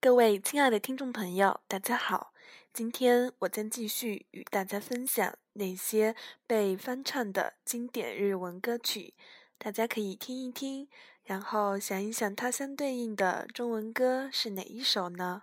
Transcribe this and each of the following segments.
各位亲爱的听众朋友，大家好！今天我将继续与大家分享那些被翻唱的经典日文歌曲，大家可以听一听，然后想一想它相对应的中文歌是哪一首呢？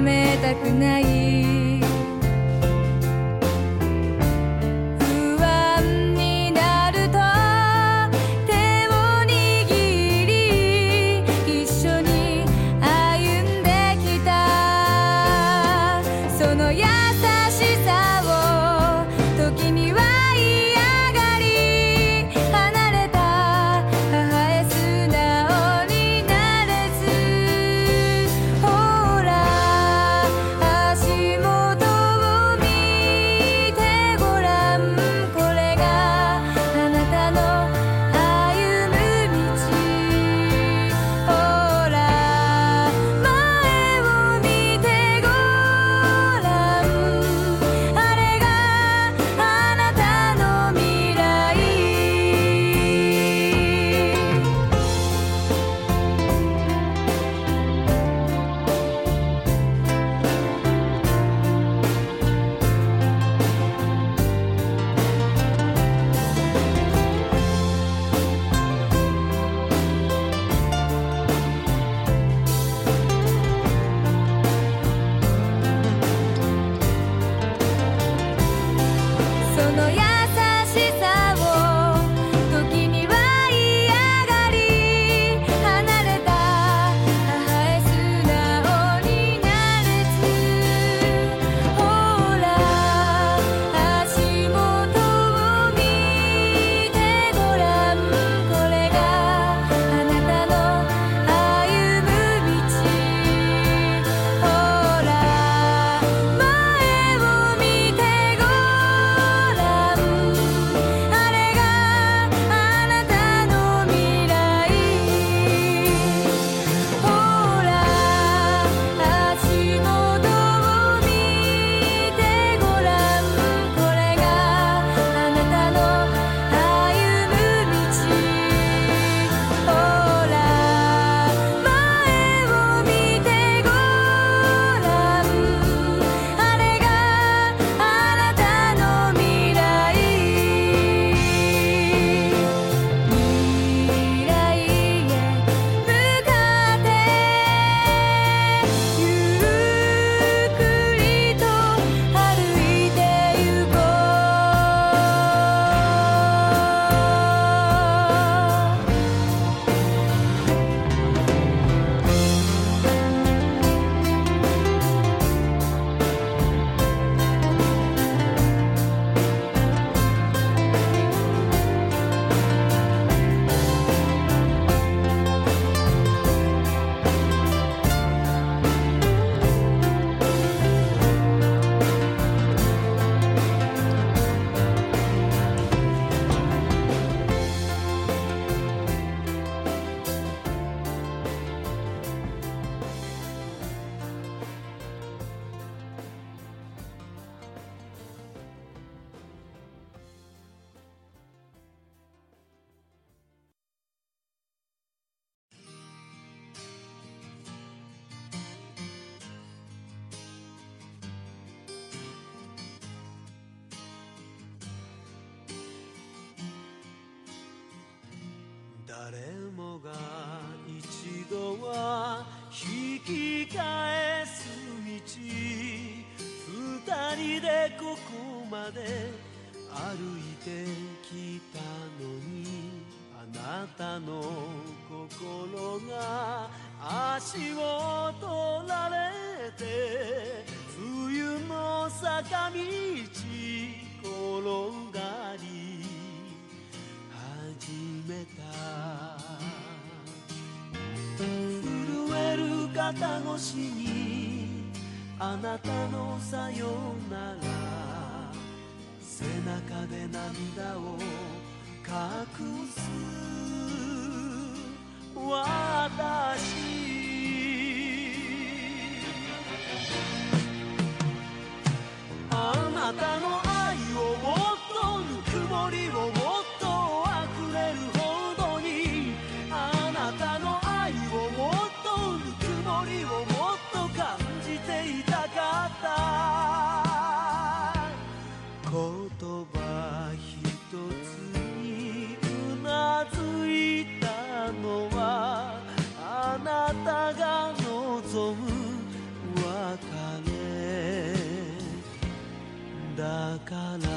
めたくない誰もが一度は引き返す道。二人でここまで歩いてきたのに。あなたの心が足を取られて。冬の坂道転めた震える肩越しにあなたのさようなら背中で涙を隠す私あなたの愛をもっとぬくもりをたかった言葉一つにうなずいたのはあなたが望む別れだから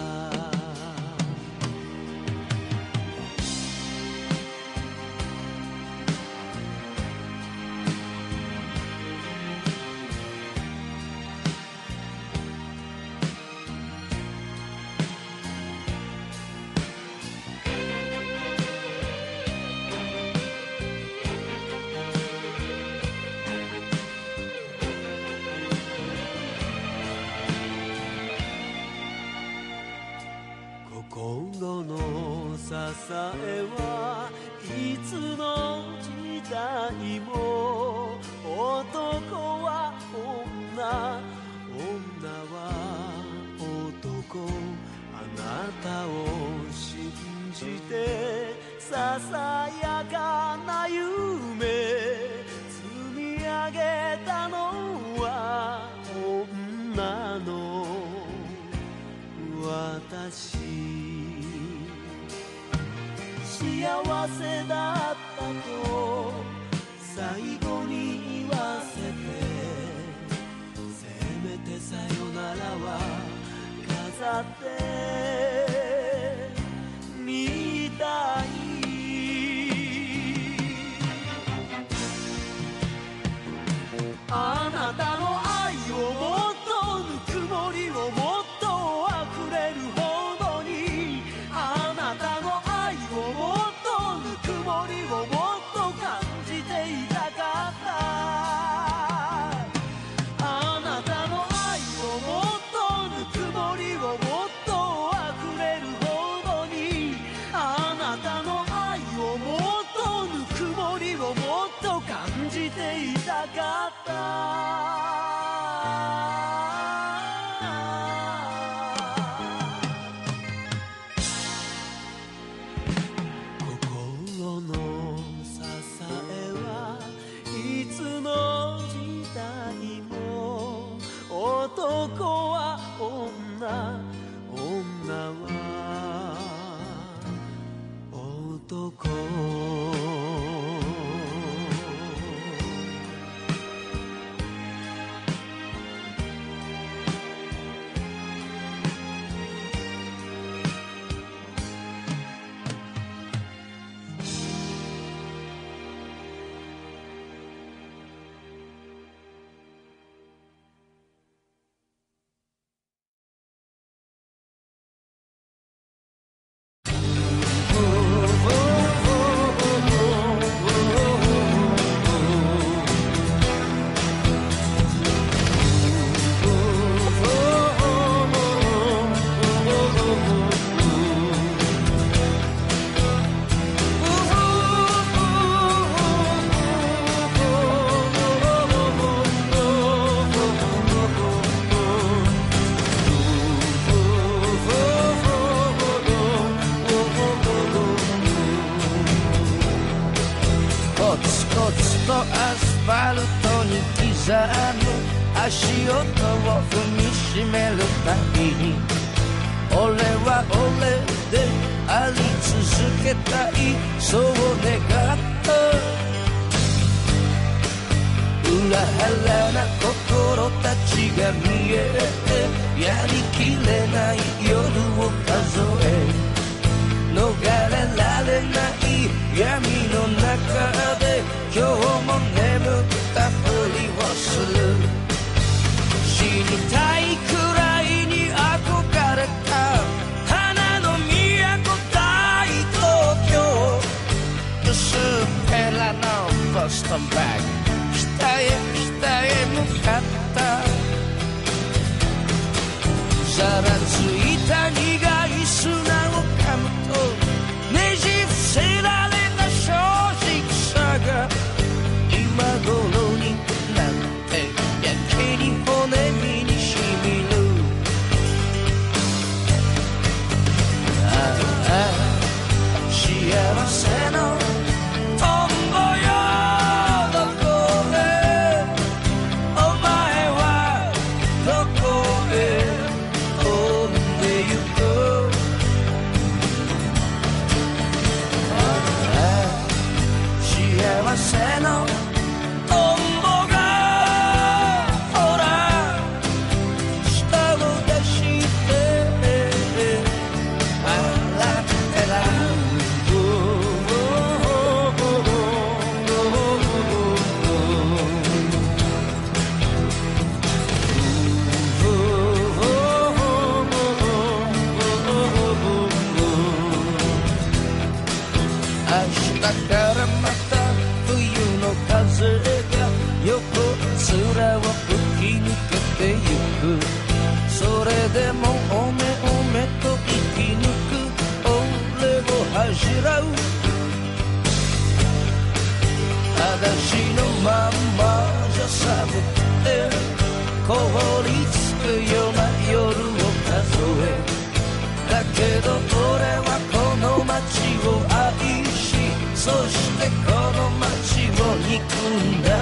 心の支えはいつの時代も男は女女は男あなたを信じてささやかな夢積み上げたのは女の私せだったと最後に言わせてせめてさよならは飾って。な心たちが見えてやりきれない夜を数え逃れられない闇の中で今日も眠ったふりをする。死にたいくらいに憧れた花の都大東京薄っぺらのボストバッグ北へ田へ向かった。ざらついた苦手凍りつくような夜を数え。だけど俺はこの街を愛しそしてこの街を憎んだ。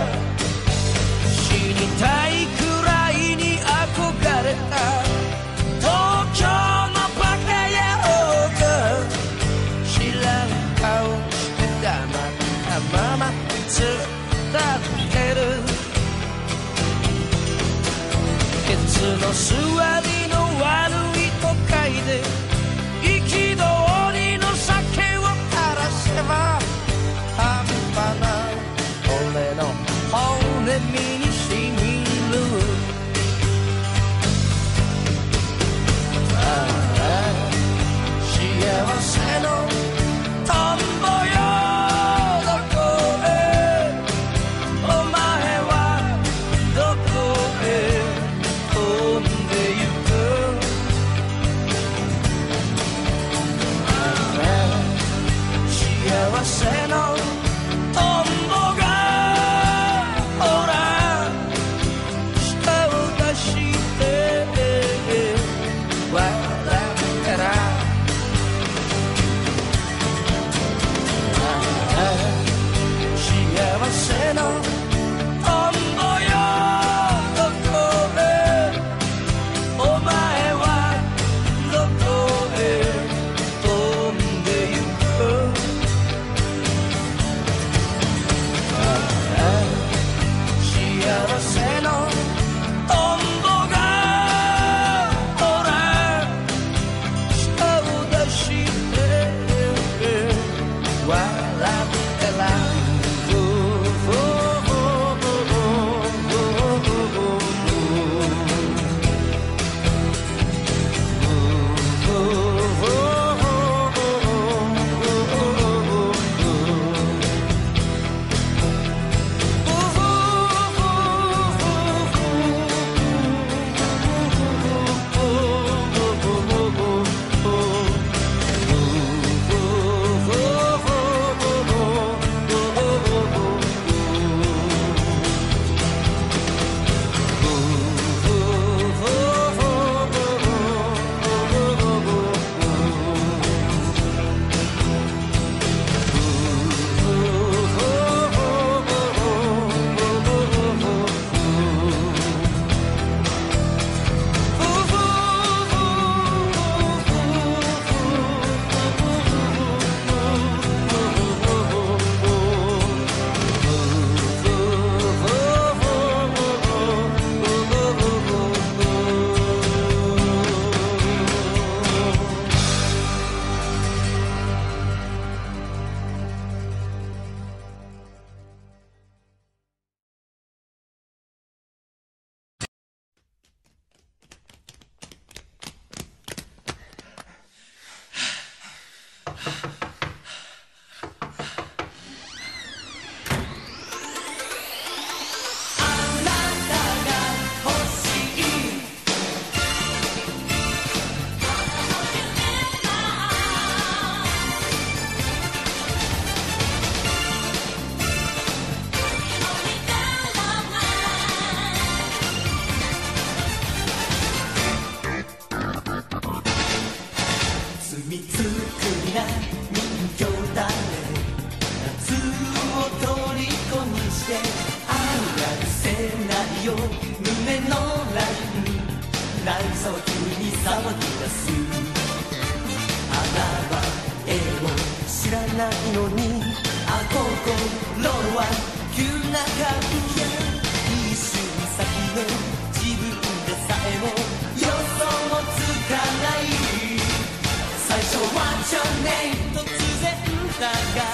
What's your name? 突然だが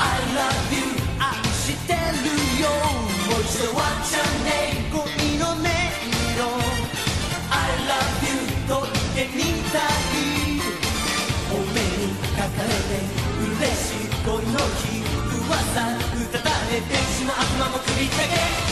I love you 愛してるよもう一度 What's your の音色 I love you と言ってみたいお目にかかれて嬉しい恋の日噂うたたれてしまう間も繰りけ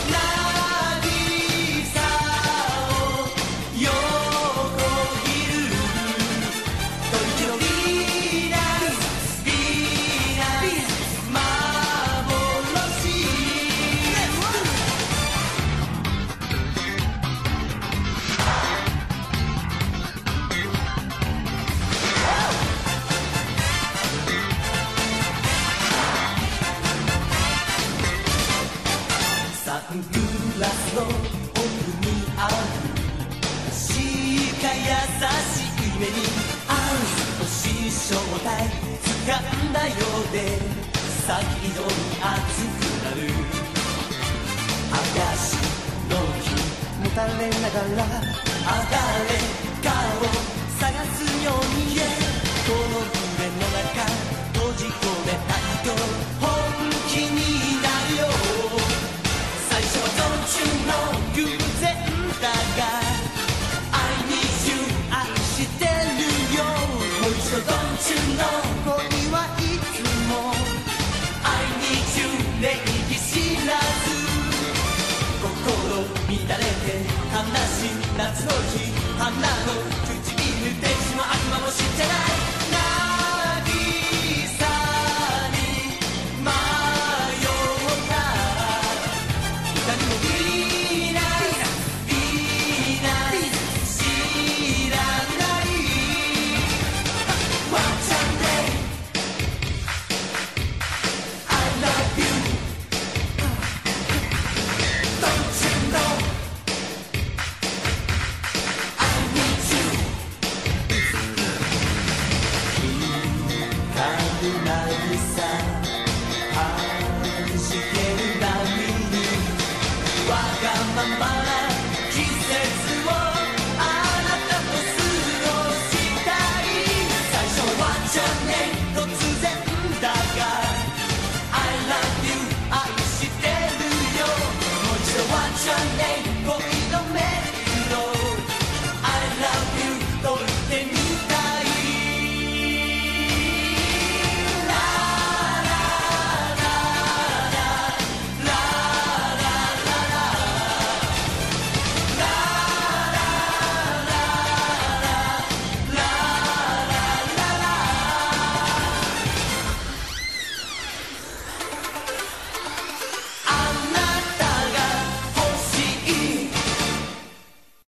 en la the.